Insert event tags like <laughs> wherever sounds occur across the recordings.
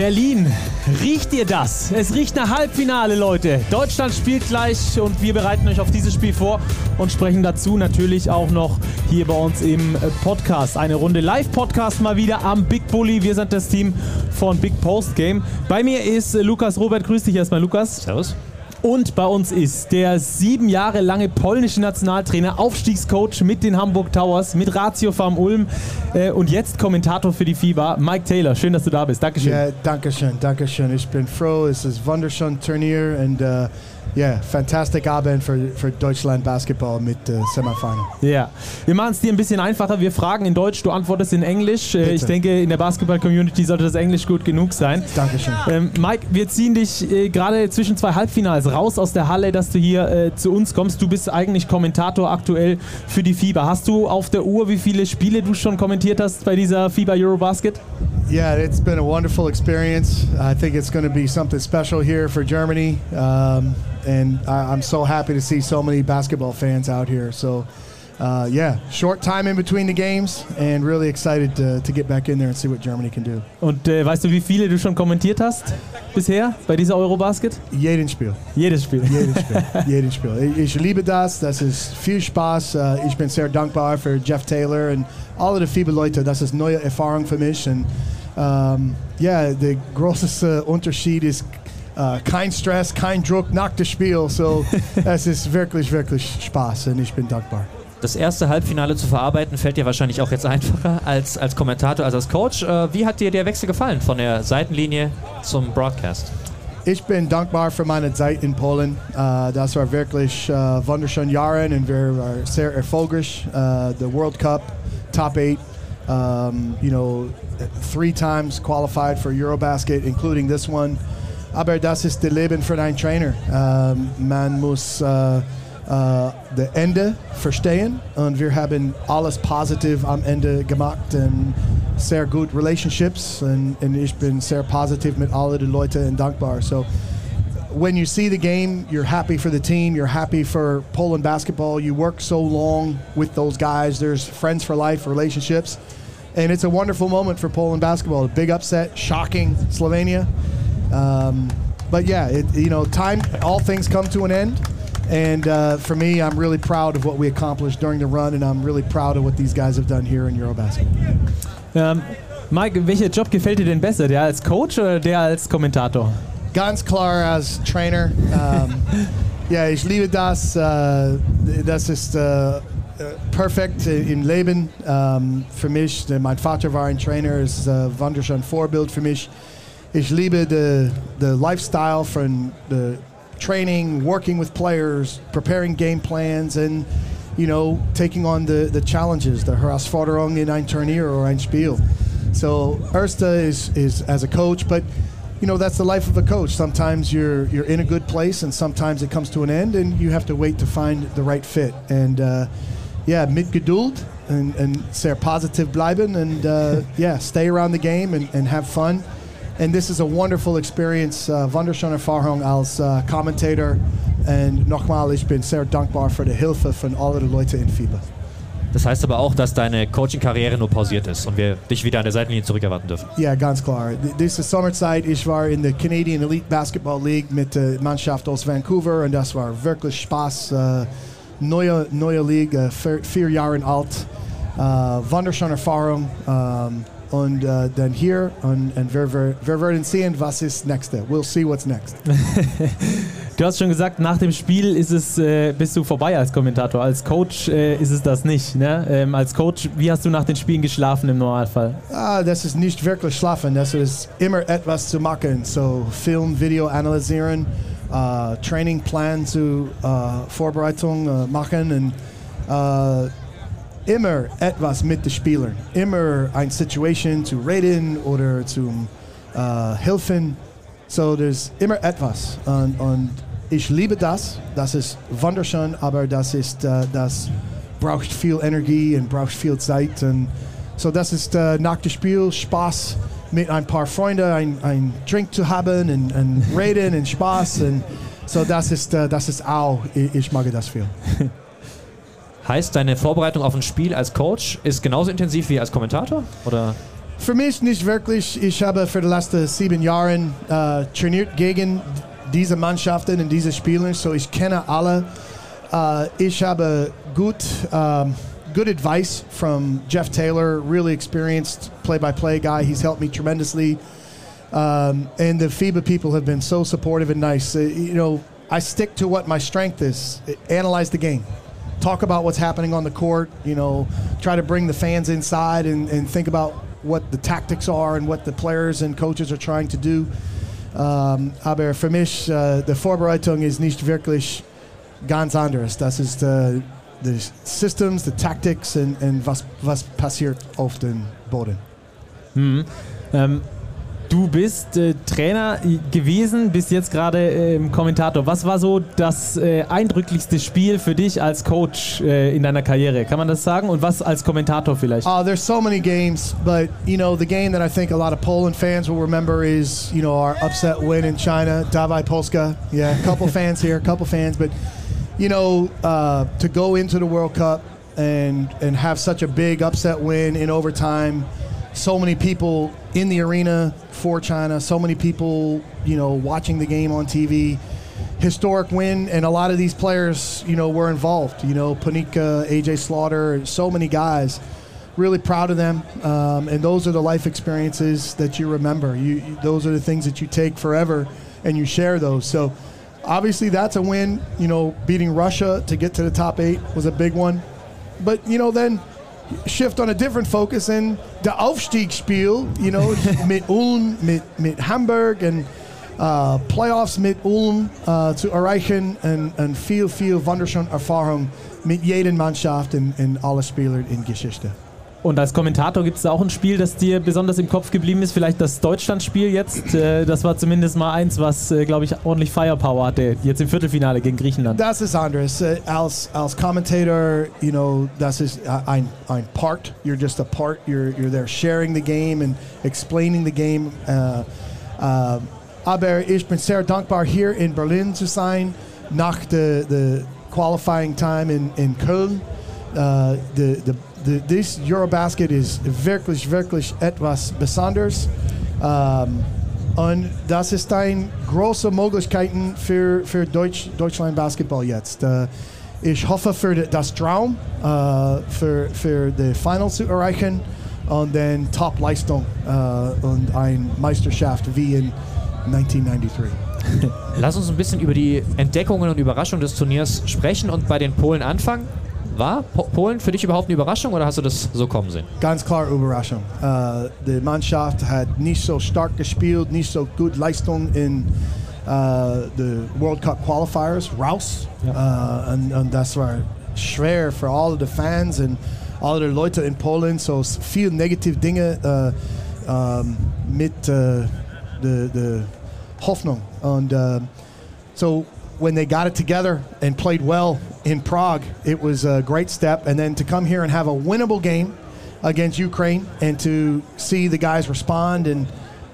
Berlin, riecht ihr das? Es riecht nach Halbfinale, Leute. Deutschland spielt gleich und wir bereiten euch auf dieses Spiel vor und sprechen dazu natürlich auch noch hier bei uns im Podcast. Eine Runde Live-Podcast mal wieder am Big Bully. Wir sind das Team von Big Post Game. Bei mir ist Lukas Robert. Grüß dich erstmal, Lukas. Servus. Und bei uns ist der sieben Jahre lange polnische Nationaltrainer, Aufstiegscoach mit den Hamburg Towers, mit Ratio Farm Ulm äh, und jetzt Kommentator für die FIBA, Mike Taylor. Schön, dass du da bist. Dankeschön. Ja, danke schön, danke schön. Ich bin froh. Es ist wunderschön Turnier und uh, yeah, fantastic Abend für, für Deutschland Basketball mit uh, Semifinal. Ja, yeah. wir machen es dir ein bisschen einfacher. Wir fragen in Deutsch, du antwortest in Englisch. Äh, ich denke, in der Basketball-Community sollte das Englisch gut genug sein. Dankeschön. Ähm, Mike, wir ziehen dich äh, gerade zwischen zwei Halbfinals raus aus der Halle, dass du hier äh, zu uns kommst. Du bist eigentlich Kommentator aktuell für die FIBA. Hast du auf der Uhr, wie viele Spiele du schon kommentiert hast bei dieser FIBA Eurobasket? Yeah, it's been a wonderful experience. I think it's going to be something special here for Germany. Um, and I, am so happy to see so many basketball fans out here. So, uh, yeah, short time in between the games and really excited to, to, get back in there and see what Germany can do. Und äh, weißt du, wie viele du schon kommentiert hast bisher bei dieser Eurobasket? Jeden Spiel. Jedes Spiel. Jedes Spiel. Jedes Spiel. Ich liebe das. Das ist viel Spaß. Uh, ich bin sehr dankbar für Jeff Taylor und alle die FIBA-Leute. Das ist neue Erfahrung für mich. Und um, ja, der große Unterschied ist uh, kein Stress, kein Druck nach dem Spiel. So, <laughs> es ist wirklich, wirklich Spaß und ich bin dankbar. Das erste Halbfinale zu verarbeiten fällt dir wahrscheinlich auch jetzt einfacher als, als Kommentator, als als Coach. Äh, wie hat dir der Wechsel gefallen von der Seitenlinie zum Broadcast? Ich bin dankbar für meine Zeit in Polen. Uh, das war wirklich uh, wunderschöne Jahre und wir waren sehr erfolgreich. Uh, the World Cup, Top 8, um, you know, three times qualified for Eurobasket, including this one. Aber das ist der Leben für einen Trainer. Um, man muss uh, the Ende verstehen und wir haben alles positiv am Ende gemacht und sehr gut Relationships und, und ich bin sehr positiv mit allen den Leuten und dankbar. So when you see the game, you're happy for the team, you're happy for Poland basketball. You work so long with those guys. There's friends for life relationships. And it's a wonderful moment for Poland basketball. A big upset, shocking Slovenia. Um, but yeah, it, you know, time, all things come to an end. And uh, for me, I'm really proud of what we accomplished during the run, and I'm really proud of what these guys have done here in Eurobasket. Ähm, Mike, welcher Job gefällt dir denn besser, der als Coach oder der als Kommentator? Ganz klar als Trainer. Um, <laughs> ja, ich liebe das. Uh, das ist uh, perfekt im Leben um, für mich. Mein Vater war ein Trainer, ist ein wunderschönes Vorbild für mich. Ich liebe den Lifestyle von der training, working with players, preparing game plans, and you know, taking on the, the challenges, the Herausforderung in ein Turnier or ein Spiel. So Ersta is, is as a coach, but you know that's the life of a coach. Sometimes you're you're in a good place, and sometimes it comes to an end, and you have to wait to find the right fit. And uh, yeah, mit Geduld and, and sehr positive bleiben, and uh, <laughs> yeah, stay around the game and, and have fun. And this is a wonderful experience. Uh, wunderschöne Erfahrung als uh, Commentator. Und nochmal, ich bin sehr dankbar für die Hilfe von allen Leuten in FIBA. Das heißt aber auch, dass deine Coaching-Karriere nur pausiert ist und wir dich wieder an der Seitenlinie zurückerwarten dürfen. Ja, ganz klar. Diese Sommerzeit, ich war in der Canadian Elite Basketball League mit der Mannschaft aus Vancouver und das war wirklich Spaß. Uh, neue, neue Liga, vier, vier Jahre alt. Uh, wunderschöne Erfahrung. Um, und äh, dann hier und, und wir, wir, wir, werden sehen, was ist nächste. We'll see what's next. <laughs> du hast schon gesagt, nach dem Spiel ist es, äh, bist du vorbei als Kommentator. Als Coach äh, ist es das nicht. Ne? Ähm, als Coach, wie hast du nach den Spielen geschlafen im Normalfall? Ah, das ist nicht wirklich schlafen. Das ist immer etwas zu machen. So Film, Video analysieren, uh, Trainingplan zu uh, Vorbereitung uh, machen und immer etwas mit den Spielern, immer eine Situation zu reden oder zu uh, helfen. So, there's immer etwas. Und, und, ich liebe das. Das ist wunderschön, aber das ist, uh, das braucht viel Energie und braucht viel Zeit. Und so, das ist uh, nach dem Spiel Spaß mit ein paar Freunden, ein, ein Drink zu haben und, und reden und Spaß. Und so, das ist, uh, das ist auch, ich, ich mag das viel. <laughs> Heißt, deine Vorbereitung auf ein Spiel als Coach ist genauso intensiv wie als Kommentator? Oder? Für mich nicht wirklich. Ich habe für die letzten sieben Jahre äh, trainiert gegen diese Mannschaften und diese Spieler, so ich kenne alle. Äh, ich habe gut, um, good advice from Jeff Taylor, really experienced play-by-play guy. He's helped me tremendously. Um, and the FIBA people have been so supportive and nice. Uh, you know, I stick to what my strength is. Analyze the game. Talk about what's happening on the court. You know, try to bring the fans inside and, and think about what the tactics are and what the players and coaches are trying to do. Um, aber für mich, uh, die Vorbereitung ist nicht wirklich ganz anders. Das ist uh, the systems, the tactics and, and was, was passiert auf dem Boden. Mhm. Ähm, Du bist äh, Trainer gewesen, bist jetzt gerade äh, Kommentator. Was war so das äh, eindrücklichste Spiel für dich als Coach äh, in deiner Karriere? Kann man das sagen? Und was als Kommentator vielleicht? Uh, there's so many games, but you know the game that I think a lot of Poland fans will remember is you know our upset win in China, Dawaj Polska. Yeah, a couple <laughs> fans here, a couple fans, but you know uh, to go into the World Cup and and have such a big upset win in overtime so many people in the arena for China, so many people, you know, watching the game on TV. Historic win, and a lot of these players, you know, were involved. You know, Ponitka, AJ Slaughter, so many guys. Really proud of them, um, and those are the life experiences that you remember. You, those are the things that you take forever, and you share those. So, obviously, that's a win. You know, beating Russia to get to the top eight was a big one. But you know, then shift on a different focus in the Aufstiegsspiel, you know, <laughs> mit Ulm, mit, mit Hamburg and uh, Playoffs mit Ulm uh, zu erreichen und, und viel, viel wunderschöne Erfahrung mit jedem Mannschaft und, und alle Spieler in Geschichte. Und als Kommentator gibt es auch ein Spiel, das dir besonders im Kopf geblieben ist. Vielleicht das Deutschland-Spiel jetzt. Äh, das war zumindest mal eins, was, äh, glaube ich, ordentlich Firepower hatte. Jetzt im Viertelfinale gegen Griechenland. Das ist anders. Uh, als, als Commentator, you know, das ist ein, ein Part. You're just a part. You're, you're there sharing the game and explaining the game. Uh, uh, aber ich bin sehr dankbar, hier in Berlin zu sein, nach der qualifying time in, in Köln. Uh, the, the the, this Eurobasket ist wirklich, wirklich etwas Besonderes. Um, und das ist eine große Möglichkeit für, für Deutsch, Deutschland Basketball jetzt. Uh, ich hoffe für das Traum, uh, für, für die Final zu erreichen und dann Top-Leistung uh, und eine Meisterschaft wie in 1993. <laughs> Lass uns ein bisschen über die Entdeckungen und Überraschungen des Turniers sprechen und bei den Polen anfangen. War Polen für dich überhaupt eine Überraschung oder hast du das so kommen sehen? Ganz klar Überraschung. Uh, die Mannschaft hat nicht so stark gespielt, nicht so gut Leistung in uh, the World Cup Qualifiers raus. Ja. Uh, und, und, das war schwer für alle die Fans und alle die Leute in Polen. So viel negative Dinge um, mit uh, der Hoffnung. Und so when they got it together and played well in Prague, it was a great step. And then to come here and have a winnable game against Ukraine and to see the guys respond and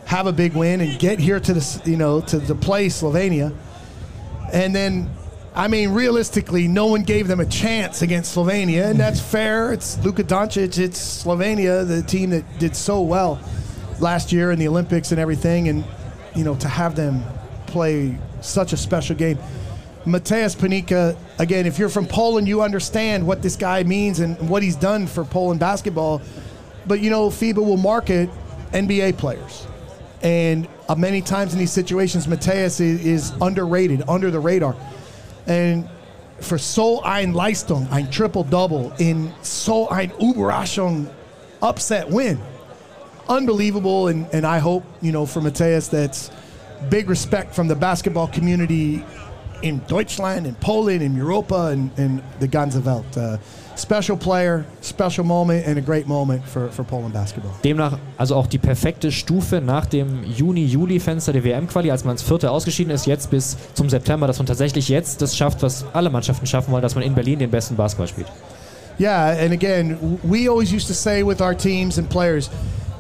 have a big win and get here to the you know to the play Slovenia, and then. I mean, realistically, no one gave them a chance against Slovenia, and that's mm-hmm. fair. It's Luka Doncic, it's Slovenia, the team that did so well last year in the Olympics and everything, and you know to have them play such a special game. Mateusz Ponitka, again, if you're from Poland, you understand what this guy means and what he's done for Poland basketball. But you know, FIBA will market NBA players. And uh, many times in these situations, Mateusz is, is, underrated, under the radar. And for so ein Leistung, ein triple double in so ein Überraschung upset win. Unbelievable. And, and I hope, you know, for Mateusz, that's big respect from the basketball community in Deutschland, in Poland, in Europa, and, and the ganze Welt. Uh, special player, special moment, and a great moment for, for Poland basketball. Demnach also auch die perfekte Stufe nach dem Juni-Juli-Fenster der WM-Quali, als man ins vierte ausgeschieden ist, jetzt bis zum September, dass man tatsächlich jetzt das schafft, was alle Mannschaften schaffen wollen, dass man in Berlin den besten Basketball spielt. Yeah, and again, we always used to say with our teams and players,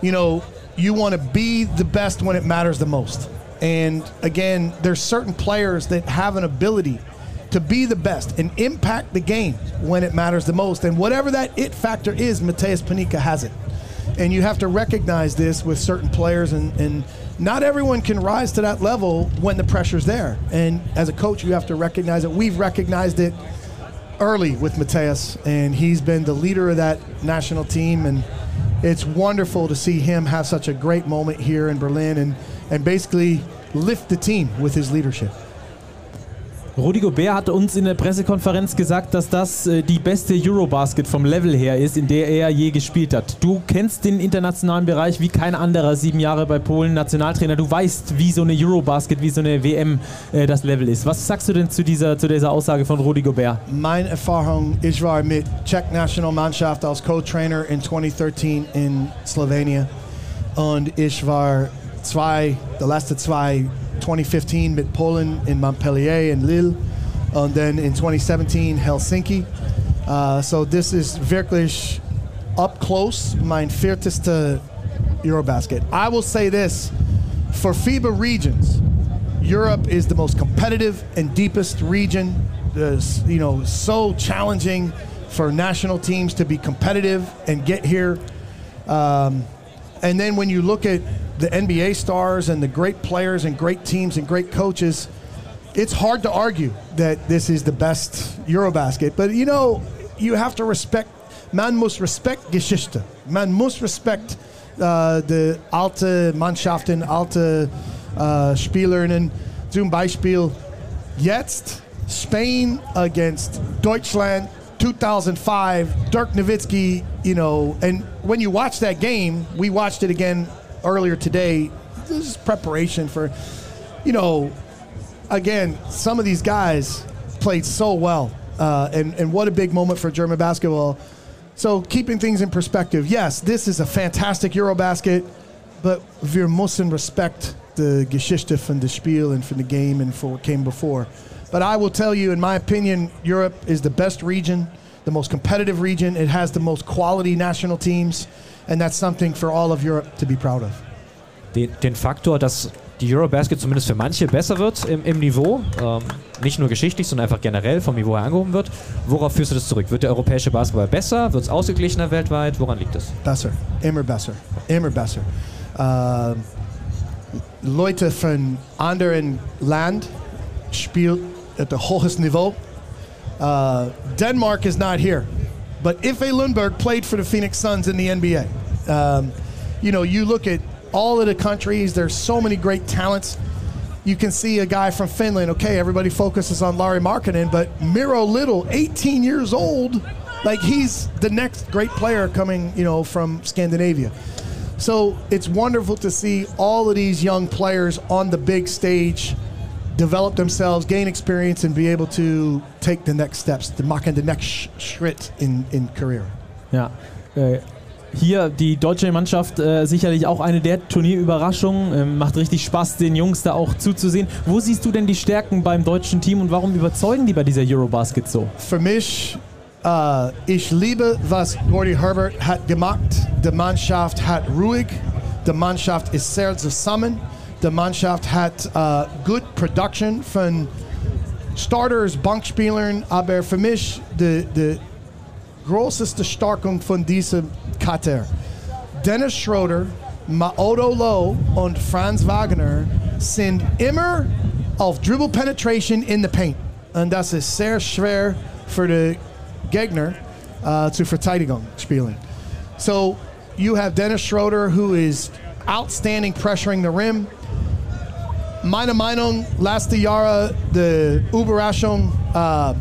you know, you want to be the best when it matters the most. And again, there's certain players that have an ability to be the best and impact the game when it matters the most. And whatever that it factor is, Mateusz Ponitka has it. And you have to recognize this with certain players, and, and not everyone can rise to that level when the pressure's there. And as a coach, you have to recognize it. We've recognized it early with Mateusz, and he's been the leader of that national team. And it's wonderful to see him have such a great moment here in Berlin and, and basically lift the team with his leadership. Rudi Gobert hat uns in der Pressekonferenz gesagt, dass das äh, die beste Eurobasket vom Level her ist, in der er je gespielt hat. Du kennst den internationalen Bereich wie kein anderer, sieben Jahre bei Polen Nationaltrainer. Du weißt, wie so eine Eurobasket, wie so eine WM äh, das Level ist. Was sagst du denn zu dieser, zu dieser Aussage von Rudi Gobert? Meine Erfahrung, ich war mit Czech Nationalmannschaft als Co-Trainer in 2013 in Slowenien und ich war zwei, die letzten zwei 2015 mit Polen in Montpellier and Lille, and then in 2017 Helsinki. Uh, so this is wirklich up close mein vierteste Eurobasket. I will say this, for FIBA regions, Europe is the most competitive and deepest region. There's, you know, so challenging for national teams to be competitive and get here. Um, and then when you look at the NBA stars and the great players and great teams and great coaches, it's hard to argue that this is the best Eurobasket. But you know, you have to respect, man muss respect Geschichte. Man muss respect uh, the alte Mannschaften, alte uh, Spielerinnen. Zum Beispiel jetzt Spain against Deutschland 2005, Dirk Nowitzki, you know, and when you watch that game, we watched it again earlier today. This is preparation for, you know, again, some of these guys played so well, uh, and and what a big moment for German basketball. So keeping things in perspective, yes, this is a fantastic EuroBasket, but we müssen respect the Geschichte von the Spiel and from the game and for what came before. But I will tell you, in my opinion, Europe is the best region, the most competitive region. It has the most quality national teams, and that's something for all of Europe to be proud of. Den, den Faktor, dass die Eurobasket zumindest für manche besser wird im, im Niveau, ähm, nicht nur geschichtlich, sondern einfach generell vom Niveau her angehoben wird. Worauf führst du das zurück? Wird der europäische Basketball besser? Wird es ausgeglichener weltweit? Woran liegt es? Besser, immer besser, immer besser. Uh, Leute von anderen Land spielen at the highest niveau. Uh, Denmark is not here, but Iffe Lundberg played for the Phoenix Suns in the NBA. Um, you know, you look at all of the countries, there's so many great talents. You can see a guy from Finland, okay, everybody focuses on Lauri Markkanen, but Miro Little, 18 years old, like he's the next great player coming, you know, from Scandinavia. So it's wonderful to see all of these young players on the big stage develop themselves, gain experience, and be able to take the next steps, to mark the next Schritt in, in career. Ja. Äh, hier die deutsche Mannschaft äh, sicherlich auch eine der Turnierüberraschungen. Ähm, macht richtig Spaß, den Jungs da auch zuzusehen. Wo siehst du denn die Stärken beim deutschen Team und warum überzeugen die bei dieser Eurobasket so? Für mich, uh, ich liebe, was Gordy Herbert hat gemacht. Die Mannschaft hat ruhig, die Mannschaft ist sehr zusammen. Die Mannschaft hat uh, good production von Starters, Bankspielern, aber für mich die, die größte Stärkung von diesem Kater. Dennis Schroeder, Maodo Lo und Franz Wagner sind immer auf Dribble Penetration in the paint. Und das ist sehr schwer für die Gegner uh, zu Verteidigung spielen. So you have Dennis Schroeder who is outstanding pressuring the rim. Meine Meinung, letzte Jahre, the Überraschung uh,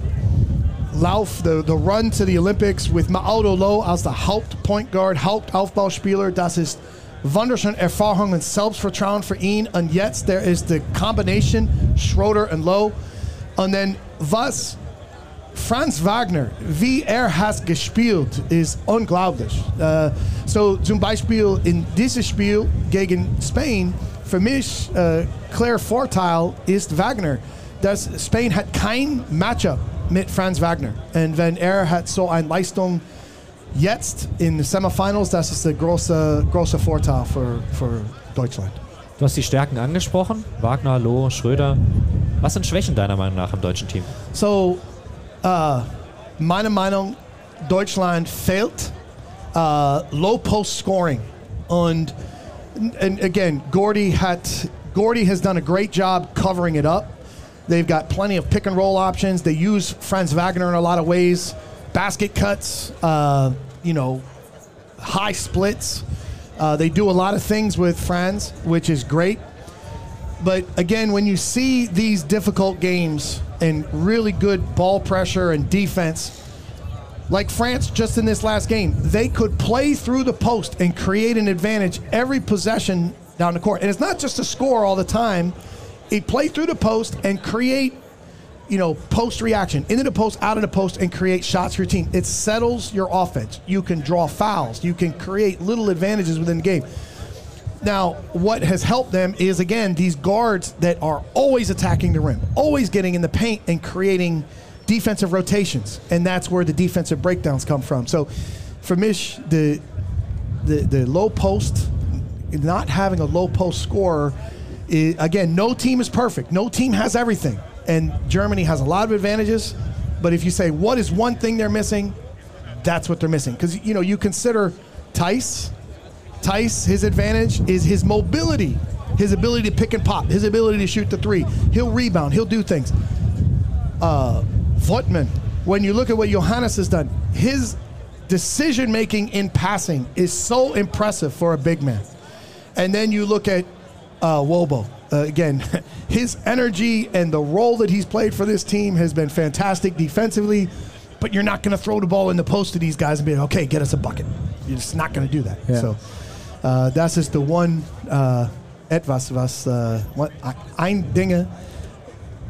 Lauf, the, the run to the Olympics with Maodo Lo als der Hauptpoint Guard, Haupt Hauptaufbauspieler, das ist wunderschön Erfahrung und Selbstvertrauen für ihn. Und jetzt, there is the combination Schroeder und Lo. Und dann, was Franz Wagner, wie er hat gespielt, ist unglaublich. Uh, so zum Beispiel in dieses Spiel gegen Spain, für mich, uh, klar Vorteil ist Wagner. Das Spain hat kein Matchup mit Franz Wagner. Und wenn er hat so eine Leistung jetzt in den Semifinals, das ist der große, große Vorteil für, für Deutschland. Du hast die Stärken angesprochen. Wagner, Loh, Schröder. Was sind Schwächen deiner Meinung nach im deutschen Team? So, uh, meine Meinung, Deutschland fehlt uh, low post scoring, and and again, Gordie had Gordie has done a great job covering it up. They've got plenty of pick and roll options. They use Franz Wagner in a lot of ways, basket cuts, uh, you know, high splits. Uh, they do a lot of things with Franz, which is great. But again, when you see these difficult games and really good ball pressure and defense, like France just in this last game, they could play through the post and create an advantage every possession down the court. And it's not just a score all the time. It play through the post and create, you know, post reaction into the post, out of the post, and create shots for your team. It settles your offense. You can draw fouls. You can create little advantages within the game. Now, what has helped them is again these guards that are always attacking the rim, always getting in the paint and creating defensive rotations, and that's where the defensive breakdowns come from. So, for Mish, the the the low post, not having a low post scorer, again, no team is perfect. No team has everything, and Germany has a lot of advantages. But if you say what is one thing they're missing, that's what they're missing. Because you know you consider Theis Theis, his advantage is his mobility, his ability to pick and pop, his ability to shoot the three. He'll rebound, he'll do things. Uh, Voigtmann, when you look at what Johannes has done, his decision making in passing is so impressive for a big man. And then you look at uh, Wobo. Uh, again, <laughs> his energy and the role that he's played for this team has been fantastic defensively, but you're not going to throw the ball in the post to these guys and be like, okay, get us a bucket. You're just not going to do that. Yeah. So uh, das ist the one uh, etwas, was uh, what, ein Dinge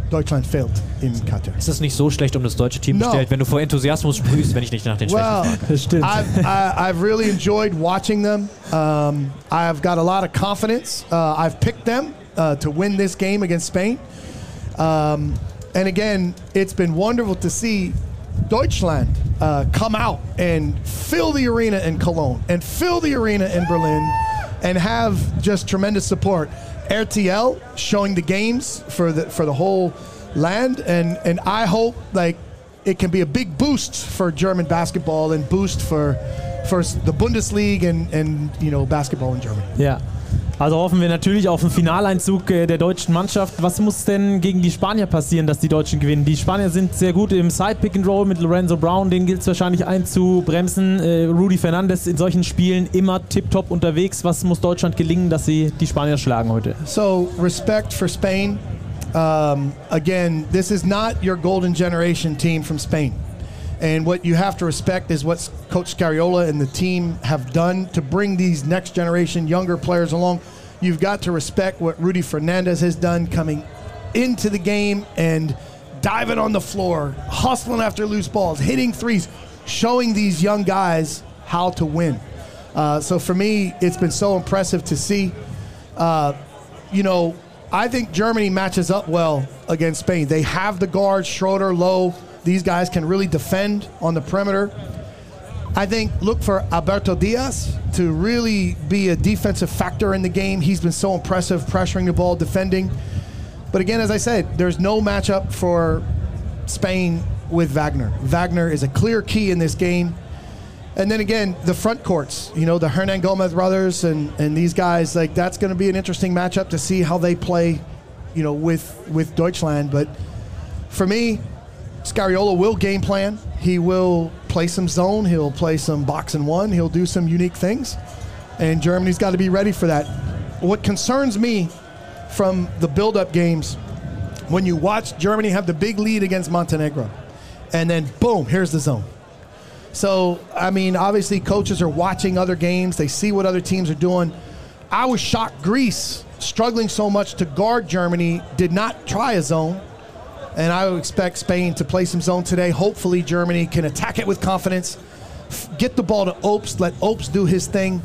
Deutschland fehlt in Katar. Es ist nicht so schlecht um das deutsche Team No. bestellt, wenn du vor Enthusiasmus sprühst, wenn ich nicht nach den Schwächen Well, frage. I've, I've really enjoyed watching them. Um, I've got a lot of confidence. Uh, I've picked them uh, to win this game against Spain. Um, and again, it's been wonderful to see Deutschland uh, come out and fill the arena in Cologne and fill the arena in Berlin and have just tremendous support. RTL showing the games for the for the whole land, and and I hope like it can be a big boost for German basketball and boost for for the Bundesliga and and you know basketball in Germany. Ja. Also hoffen wir natürlich auf einen Finaleinzug äh, der deutschen Mannschaft. Was muss denn gegen die Spanier passieren, dass die Deutschen gewinnen? Die Spanier sind sehr gut im Side-Pick-and-Roll mit Lorenzo Brown, den gilt es wahrscheinlich einzubremsen. Äh, Rudy Fernandes in solchen Spielen immer tiptop unterwegs. Was muss Deutschland gelingen, dass sie die Spanier schlagen heute? So respect for Spain. Um, again, this is not your golden generation team from Spain. And what you have to respect is what Coach Scariolo and the team have done to bring these next generation younger players along. You've got to respect what Rudy Fernandez has done coming into the game and diving on the floor, hustling after loose balls, hitting threes, showing these young guys how to win. Uh, so for me, it's been so impressive to see. Uh, you know, I think Germany matches up well against Spain. They have the guards, Schroeder, Lo. These guys can really defend on the perimeter. I think look for Alberto Diaz to really be a defensive factor in the game. He's been so impressive pressuring the ball, defending. But again, as I said, there's no matchup for Spain with Wagner. Wagner is a clear key in this game. And then again, the front courts, you know, the Hernangomez brothers and, and these guys, like that's going to be an interesting matchup to see how they play, you know, with with Deutschland. But for me, Scariolo will game plan. He will play some zone. He'll play some box and one. He'll do some unique things. And Germany's got to be ready for that. What concerns me from the build-up games, when you watch Germany have the big lead against Montenegro, and then boom, here's the zone. So, I mean, obviously, coaches are watching other games. They see what other teams are doing. I was shocked Greece, struggling so much to guard Germany, did not try a zone. And I would expect Spain to play some zone today. Hopefully, Germany can attack it with confidence, get the ball to Obst, let Obst do his thing.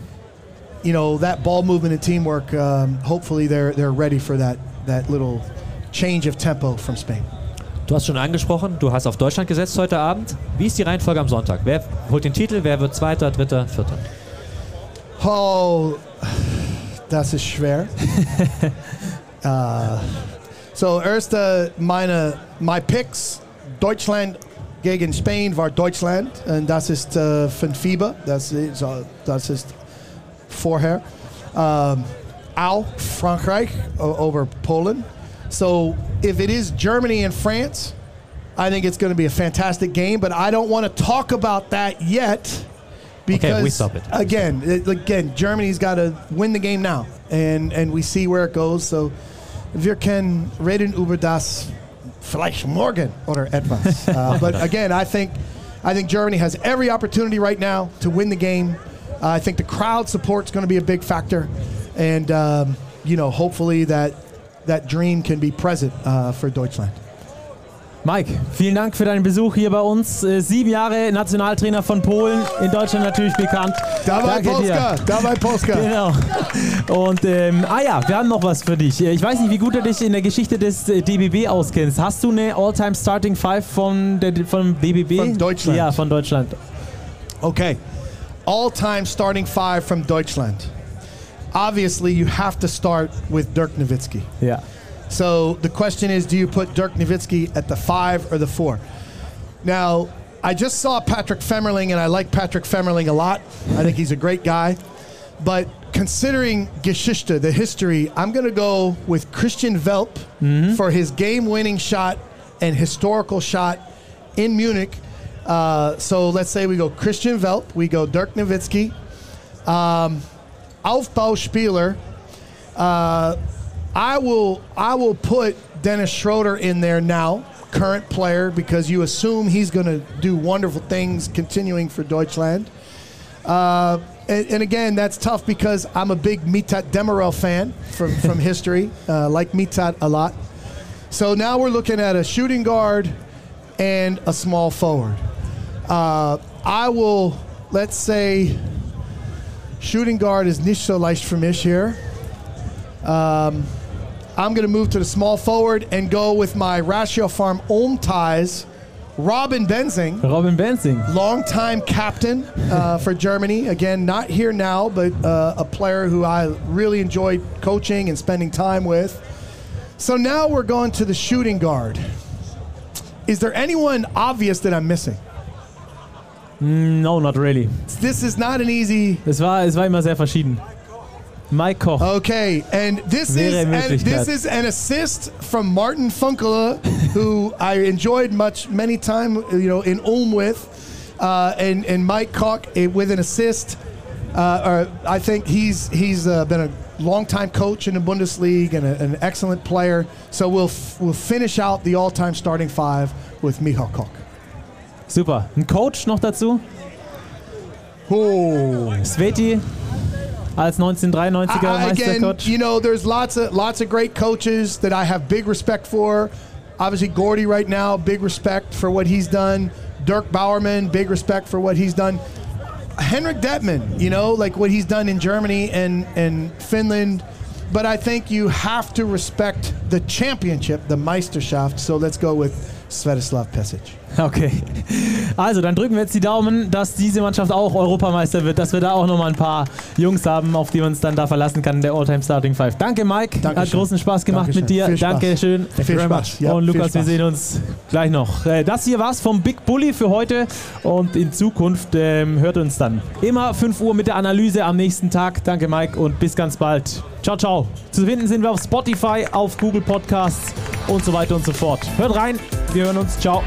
You know, that ball movement and teamwork, um, hopefully, they're, they're ready for that, that little change of tempo from Spain. Du hast schon angesprochen, du hast auf Deutschland gesetzt heute Abend. Wie ist die Reihenfolge am Sonntag? Wer holt den Titel? Wer wird Zweiter, Dritter, Vierter? Oh, <sighs> das ist schwer. uh, <laughs> so, erste, meine, my picks, Deutschland gegen Spain war Deutschland und das ist äh, von FIBA, das ist, äh, das ist vorher. Um, auch Frankreich over Poland. So if it is Germany and France, I think it's going to be a fantastic game, but I don't want to talk about that yet because we stop it. Again, it- again, Germany's got to win the game now, and and we see where it goes. So wir können reden über das vielleicht morgen oder etwas. <laughs> uh, but again, I think I think Germany has every opportunity right now to win the game. Uh, I think the crowd support is going to be a big factor, and um, you know, hopefully that that dream can be present uh, for Deutschland. Mike, vielen Dank für deinen Besuch hier bei uns. Äh, sieben Jahre Nationaltrainer von Polen, in Deutschland natürlich bekannt. Dir. Polska, dawaj Polska. Genau. Und ähm, ah ja, wir haben noch was für dich. Äh, Ich weiß nicht, wie gut du dich in der Geschichte des äh, DBB auskennst. Hast du eine All-Time Starting Five von der, vom DBB? Von Deutschland. Ja, von Deutschland. Okay. All time starting five from Deutschland. Obviously, you have to start with Dirk Nowitzki. Ja. So the question is do you put Dirk Nowitzki at the five or the four? Now, I just saw Patrick Femerling, and I like Patrick Femerling a lot. I think he's a great guy. But considering Geschichte, the history, I'm going to go with Christian Welp for his game winning shot and historical shot in Munich. Uh, so let's say we go Christian Welp, we go Dirk Nowitzki, um, Aufbauspieler. Uh, I will I will put Dennis Schroeder in there now, current player, because you assume he's going to do wonderful things continuing for Deutschland. Uh, and, and again, that's tough because I'm a big Mithat Demirel fan from, from <laughs> history, uh, like Mithat a lot. So now we're looking at a shooting guard and a small forward. Uh, I will, let's say, shooting guard is nicht so leicht für here. Um, I'm going to move to the small forward and go with my Ratiopharm Ulm ties, Robin Benzing, Robin Benzing. longtime captain uh, <laughs> for Germany. Again, not here now, but uh, a player who I really enjoyed coaching and spending time with. So now we're going to the shooting guard. Is there anyone obvious that I'm missing? No, not really. This is not an easy Es war, es war immer sehr verschieden. Mike Koch. Okay, and this is and this is an assist from Martin Funkela, <laughs> who I enjoyed much many time, you know, in Ulm with, uh, and and Mike Koch eh, with an assist. Uh, or I think he's he's uh, been a longtime coach in the Bundesliga and a, an excellent player. So we'll f- we'll finish out the all-time starting five with Michael Koch. Super. Ein Coach noch dazu? Oh. Sveti als 1993er I- again, Meistercoach. you know, there's lots of lots of great coaches that I have big respect for. Obviously, Gordie right now, big respect for what he's done. Dirk Bauermann, big respect for what he's done. Henrik Dettmann, you know, like what he's done in Germany and and Finland. But I think you have to respect the championship, the Meisterschaft. So let's go with Svetislav Pesic. Okay. Also, dann drücken wir jetzt die Daumen, dass diese Mannschaft auch Europameister wird, dass wir da auch nochmal ein paar Jungs haben, auf die man uns dann da verlassen kann in der All-Time Starting Five. Danke, Mike. Hat Dankeschön. großen Spaß gemacht Dankeschön. mit dir. Viel Spaß. Dankeschön. Viel Spaß. Ja, Und Lukas, wir Spaß. sehen uns gleich noch. Äh, Das hier war's vom Big Bully für heute und in Zukunft ähm, hört uns dann immer 5 Uhr mit der Analyse am nächsten Tag. Danke, Mike, und bis ganz bald. Ciao, ciao. Zu finden sind wir auf Spotify, auf Google Podcasts und so weiter und so fort. Hört rein. Wir hören uns. Ciao.